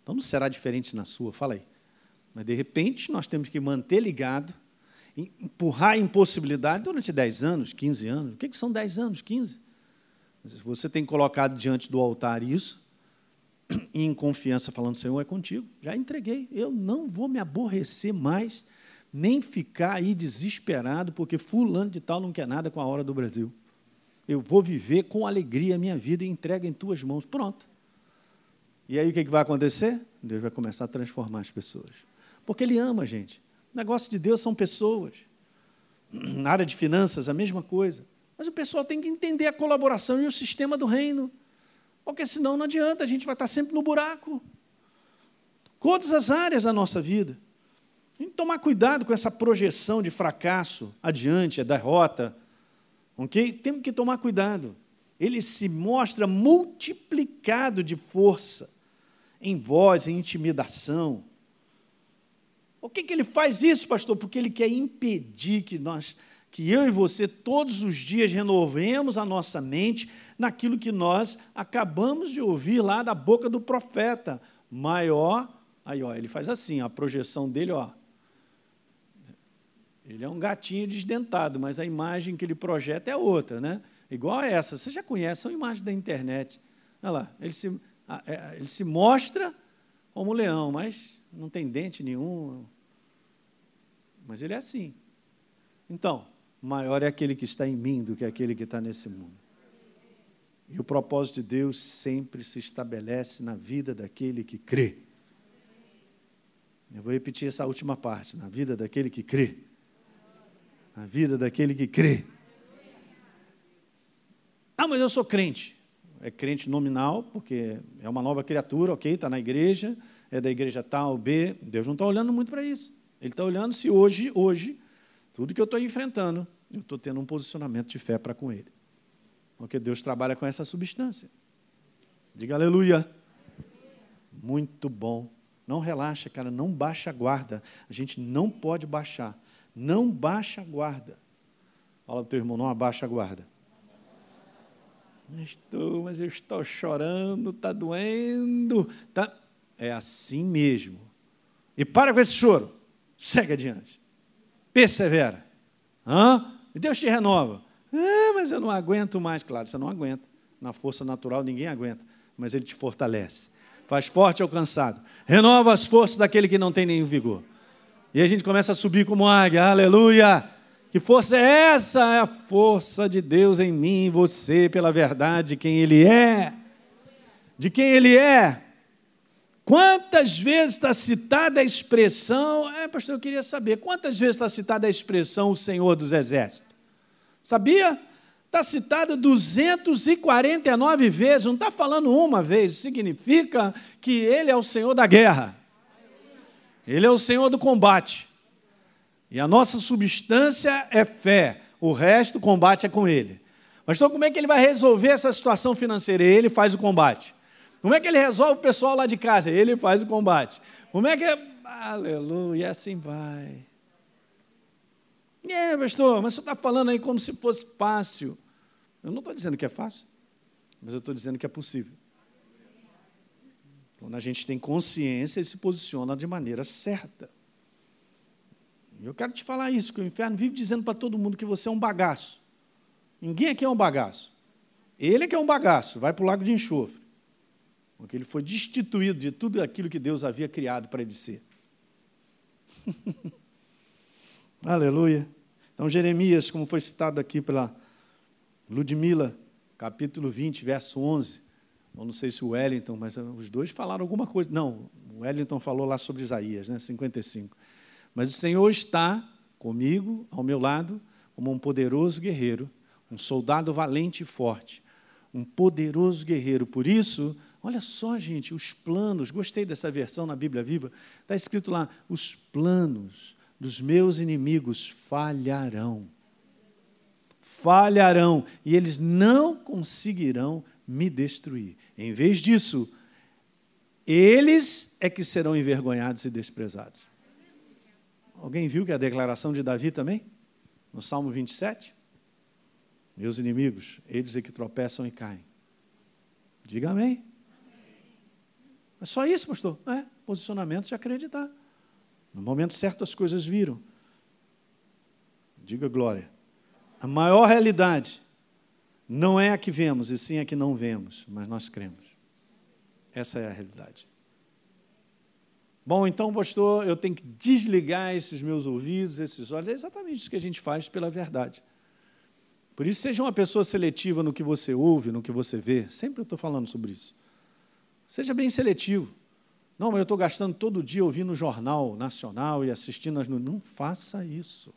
Então não será diferente na sua, fala aí. Mas, de repente, nós temos que manter ligado, empurrar a impossibilidade durante 10 anos, 15 anos. O que, são 10 anos, 15? Você tem colocado diante do altar isso, em confiança, falando, Senhor, é contigo. Já entreguei. Eu não vou me aborrecer mais, nem ficar aí desesperado, porque fulano de tal não quer nada com a hora do Brasil. Eu vou viver com alegria a minha vida e entrega em tuas mãos. Pronto. E aí o que vai acontecer? Deus vai começar a transformar as pessoas. Porque Ele ama a gente. O negócio de Deus são pessoas. Na área de finanças, a mesma coisa. Mas o pessoal tem que entender a colaboração e o sistema do reino. Porque senão não adianta, a gente vai estar sempre no buraco. Todas as áreas da nossa vida. Tem que tomar cuidado com essa projeção de fracasso adiante, a derrota. Ok? Temos que tomar cuidado. Ele se mostra multiplicado de força, em voz, em intimidação. Por que, que ele faz isso, pastor? Porque ele quer impedir que nós, que eu e você, todos os dias renovemos a nossa mente naquilo que nós acabamos de ouvir lá da boca do profeta. Maior, aí ó, ele faz assim, a projeção dele, ó, ele é um gatinho desdentado, mas a imagem que ele projeta é outra, né? Igual a essa. Você já conhece, são imagens da internet. Olha lá, ele se, é, ele se mostra como leão, mas não tem dente nenhum. Mas ele é assim. Então, maior é aquele que está em mim do que aquele que está nesse mundo. E o propósito de Deus sempre se estabelece na vida daquele que crê. Eu vou repetir essa última parte, na vida daquele que crê a vida daquele que crê. Ah, mas eu sou crente. É crente nominal, porque é uma nova criatura, ok, está na igreja, é da igreja tal, B. Deus não está olhando muito para isso. Ele está olhando se hoje, hoje, tudo que eu estou enfrentando, eu estou tendo um posicionamento de fé para com Ele. Porque Deus trabalha com essa substância. Diga aleluia. Muito bom. Não relaxa, cara, não baixa a guarda. A gente não pode baixar. Não baixa a guarda. Fala para o teu irmão, não abaixa a guarda. Estou, mas eu estou chorando, está doendo. Tá... É assim mesmo. E para com esse choro. Segue adiante. Persevera. Hã? Deus te renova. Ah, mas eu não aguento mais. Claro, você não aguenta. Na força natural ninguém aguenta. Mas ele te fortalece. Faz forte ao cansado. Renova as forças daquele que não tem nenhum vigor. E a gente começa a subir como águia, aleluia! Que força é essa? É a força de Deus em mim e você, pela verdade de quem Ele é. De quem Ele é. Quantas vezes está citada a expressão, é, pastor, eu queria saber, quantas vezes está citada a expressão o Senhor dos Exércitos? Sabia? Está citada 249 vezes, não está falando uma vez, significa que Ele é o Senhor da guerra. Ele é o Senhor do combate. E a nossa substância é fé. O resto, o combate é com Ele. Mas então, como é que ele vai resolver essa situação financeira? Ele faz o combate. Como é que ele resolve o pessoal lá de casa? Ele faz o combate. Como é que. Aleluia, e assim vai. É, pastor, mas você está falando aí como se fosse fácil. Eu não estou dizendo que é fácil, mas eu estou dizendo que é possível. Quando a gente tem consciência e se posiciona de maneira certa. Eu quero te falar isso, que o inferno vive dizendo para todo mundo que você é um bagaço. Ninguém aqui é um bagaço. Ele é que é um bagaço, vai para o lago de enxofre. Porque ele foi destituído de tudo aquilo que Deus havia criado para ele ser. Aleluia. Então, Jeremias, como foi citado aqui pela Ludmila, capítulo 20, verso 11. Eu não sei se o Wellington, mas os dois falaram alguma coisa. Não, o Wellington falou lá sobre Isaías, né, 55. Mas o Senhor está comigo, ao meu lado, como um poderoso guerreiro, um soldado valente e forte, um poderoso guerreiro. Por isso, olha só, gente, os planos, gostei dessa versão na Bíblia Viva, está escrito lá: os planos dos meus inimigos falharão. Falharão, e eles não conseguirão me destruir. Em vez disso, eles é que serão envergonhados e desprezados. Alguém viu que é a declaração de Davi também? No Salmo 27? Meus inimigos, eles é que tropeçam e caem. Diga amém. É só isso, pastor? É, posicionamento de acreditar. No momento certo as coisas viram. Diga glória. A maior realidade não é a que vemos, e sim a que não vemos, mas nós cremos. Essa é a realidade. Bom, então, pastor, eu tenho que desligar esses meus ouvidos, esses olhos. É exatamente isso que a gente faz pela verdade. Por isso, seja uma pessoa seletiva no que você ouve, no que você vê. Sempre eu estou falando sobre isso. Seja bem seletivo. Não, mas eu estou gastando todo dia ouvindo o jornal nacional e assistindo as. Não faça isso.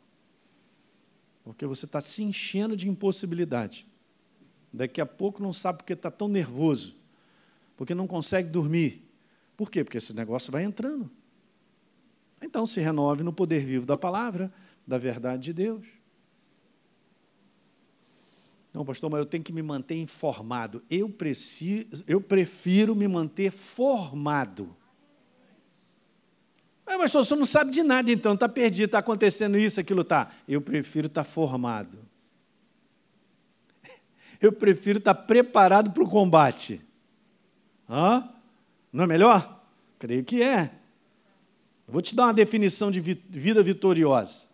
Porque você está se enchendo de impossibilidade. Daqui a pouco não sabe porque está tão nervoso, porque não consegue dormir. Por quê? Porque esse negócio vai entrando. Então se renove no poder vivo da palavra, da verdade de Deus. Não, pastor, mas eu tenho que me manter informado. Eu, preciso, eu prefiro me manter formado. Mas, pastor, você não sabe de nada, então, está perdido, está acontecendo isso, aquilo está. Eu prefiro estar tá formado. Eu prefiro estar tá preparado para o combate. Hã? Não é melhor? Creio que é. vou te dar uma definição de vida vitoriosa.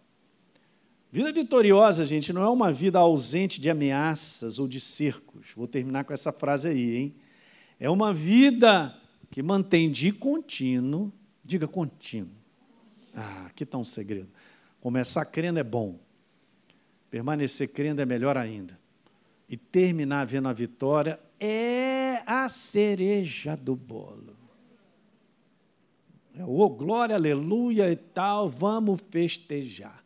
Vida vitoriosa, gente, não é uma vida ausente de ameaças ou de cercos. Vou terminar com essa frase aí, hein? É uma vida que mantém de contínuo, diga contínuo. Ah, aqui está um segredo. Começar crendo é bom, permanecer crendo é melhor ainda. E terminar vendo a vitória é a cereja do bolo. É, oh, glória, aleluia e tal, vamos festejar.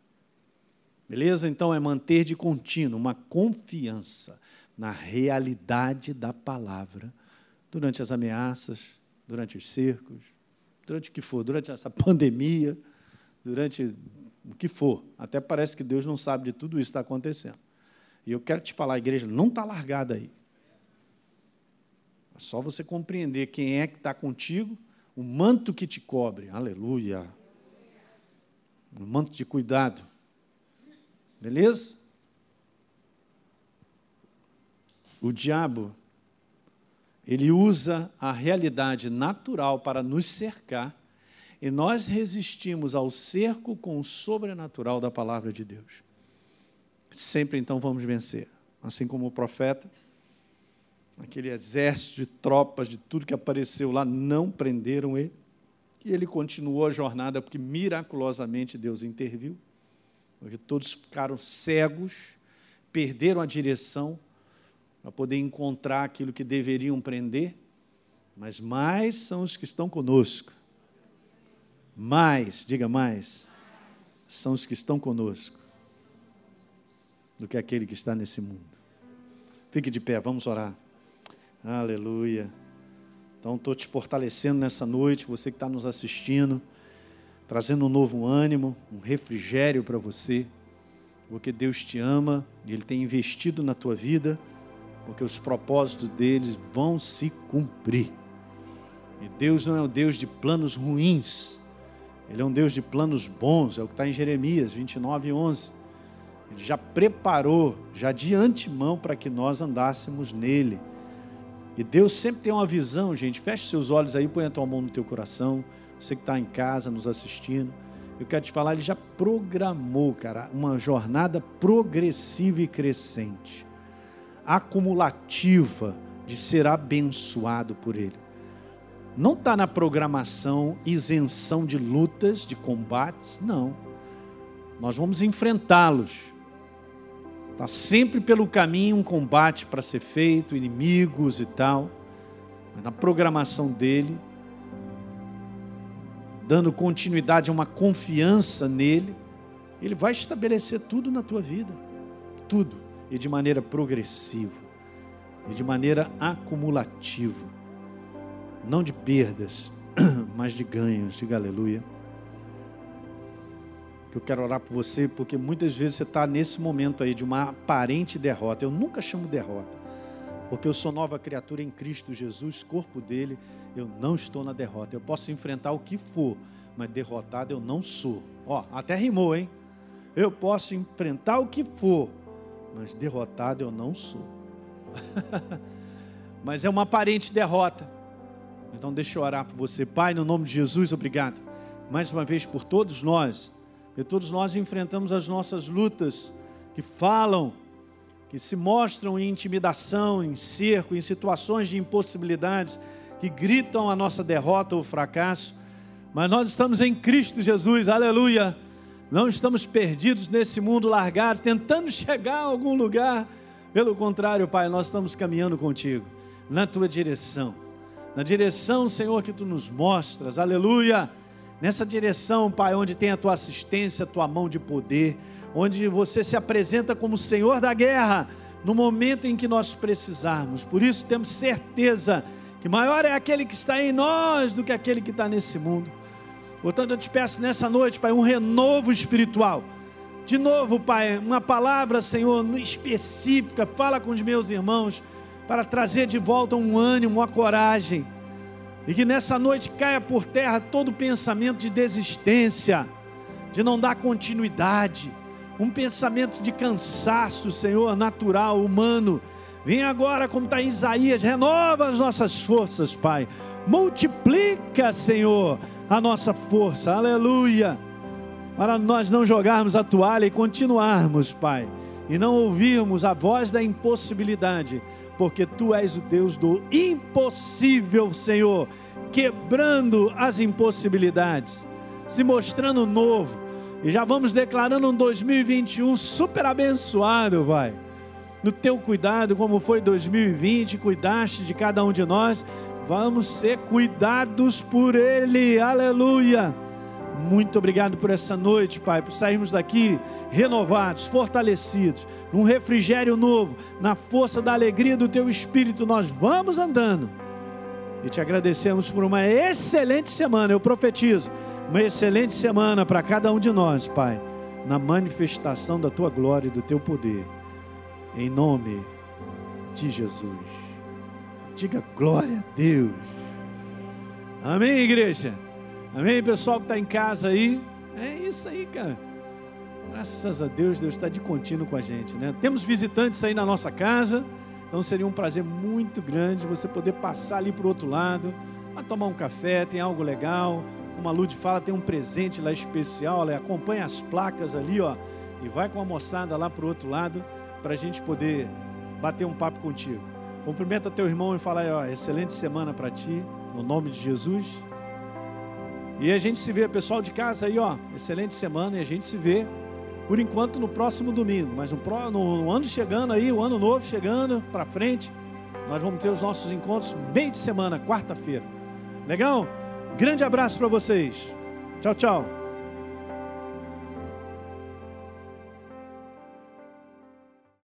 Beleza? Então é manter de contínuo uma confiança na realidade da palavra durante as ameaças, durante os cercos, durante o que for, durante essa pandemia, durante o que for. Até parece que Deus não sabe de tudo isso que está acontecendo. E eu quero te falar, a igreja não está largada aí. É só você compreender quem é que está contigo, o manto que te cobre. Aleluia. Um manto de cuidado Beleza? O diabo, ele usa a realidade natural para nos cercar e nós resistimos ao cerco com o sobrenatural da palavra de Deus. Sempre então vamos vencer. Assim como o profeta, aquele exército de tropas, de tudo que apareceu lá, não prenderam ele. E ele continuou a jornada porque miraculosamente Deus interviu porque todos ficaram cegos, perderam a direção para poder encontrar aquilo que deveriam prender, mas mais são os que estão conosco. Mais, diga mais, são os que estão conosco do que aquele que está nesse mundo. Fique de pé, vamos orar. Aleluia. Então, estou te fortalecendo nessa noite, você que está nos assistindo trazendo um novo ânimo, um refrigério para você, porque Deus te ama e Ele tem investido na tua vida, porque os propósitos deles vão se cumprir. E Deus não é um Deus de planos ruins, Ele é um Deus de planos bons, é o que está em Jeremias 29, 11. Ele já preparou, já de antemão, para que nós andássemos nele. E Deus sempre tem uma visão, gente. Feche seus olhos aí, põe a tua mão no teu coração você que está em casa nos assistindo, eu quero te falar, ele já programou, cara, uma jornada progressiva e crescente, acumulativa de ser abençoado por ele. Não está na programação isenção de lutas, de combates, não. Nós vamos enfrentá-los. Está sempre pelo caminho um combate para ser feito, inimigos e tal. Mas na programação dele, dando continuidade a uma confiança nele, ele vai estabelecer tudo na tua vida, tudo, e de maneira progressiva, e de maneira acumulativa, não de perdas, mas de ganhos, diga aleluia. Eu quero orar por você, porque muitas vezes você está nesse momento aí de uma aparente derrota. Eu nunca chamo derrota, porque eu sou nova criatura em Cristo Jesus, corpo dele eu não estou na derrota. Eu posso enfrentar o que for, mas derrotado eu não sou. Ó, até rimou, hein? Eu posso enfrentar o que for, mas derrotado eu não sou. mas é uma aparente derrota. Então deixa eu orar por você. Pai, no nome de Jesus, obrigado. Mais uma vez por todos nós. Porque todos nós enfrentamos as nossas lutas que falam, que se mostram em intimidação, em cerco, em situações de impossibilidades que gritam a nossa derrota ou fracasso, mas nós estamos em Cristo Jesus, aleluia. Não estamos perdidos nesse mundo largados, tentando chegar a algum lugar. Pelo contrário, Pai, nós estamos caminhando contigo, na tua direção. Na direção, Senhor, que tu nos mostras. Aleluia! Nessa direção, Pai, onde tem a tua assistência, a tua mão de poder, onde você se apresenta como Senhor da guerra, no momento em que nós precisarmos. Por isso temos certeza que maior é aquele que está em nós do que aquele que está nesse mundo. Portanto, eu te peço nessa noite, Pai, um renovo espiritual. De novo, Pai, uma palavra, Senhor, específica, fala com os meus irmãos, para trazer de volta um ânimo, uma coragem. E que nessa noite caia por terra todo pensamento de desistência, de não dar continuidade, um pensamento de cansaço, Senhor, natural, humano. Vem agora, como está em Isaías, renova as nossas forças, Pai. Multiplica, Senhor, a nossa força, aleluia, para nós não jogarmos a toalha e continuarmos, Pai, e não ouvirmos a voz da impossibilidade, porque Tu és o Deus do impossível, Senhor, quebrando as impossibilidades, se mostrando novo, e já vamos declarando um 2021 super abençoado, Pai no teu cuidado, como foi 2020, cuidaste de cada um de nós, Vamos ser cuidados por Ele, aleluia. Muito obrigado por essa noite, Pai, por sairmos daqui renovados, fortalecidos, num refrigério novo, na força da alegria do Teu Espírito. Nós vamos andando e te agradecemos por uma excelente semana. Eu profetizo uma excelente semana para cada um de nós, Pai, na manifestação da Tua glória e do Teu poder, em nome de Jesus. Diga glória a Deus. Amém, igreja? Amém, pessoal que está em casa aí? É isso aí, cara. Graças a Deus, Deus está de contínuo com a gente, né? Temos visitantes aí na nossa casa, então seria um prazer muito grande você poder passar ali para o outro lado, a tomar um café, tem algo legal. Uma Lud fala, tem um presente lá especial, acompanha as placas ali, ó, e vai com a moçada lá para o outro lado, para a gente poder bater um papo contigo. Cumprimenta teu irmão e fala aí, ó, excelente semana para ti, no nome de Jesus. E a gente se vê, pessoal de casa aí, ó, excelente semana e a gente se vê por enquanto no próximo domingo, mas no, no, no ano chegando aí, o ano novo chegando para frente, nós vamos ter os nossos encontros meio de semana, quarta-feira. Legal? Grande abraço para vocês. Tchau, tchau.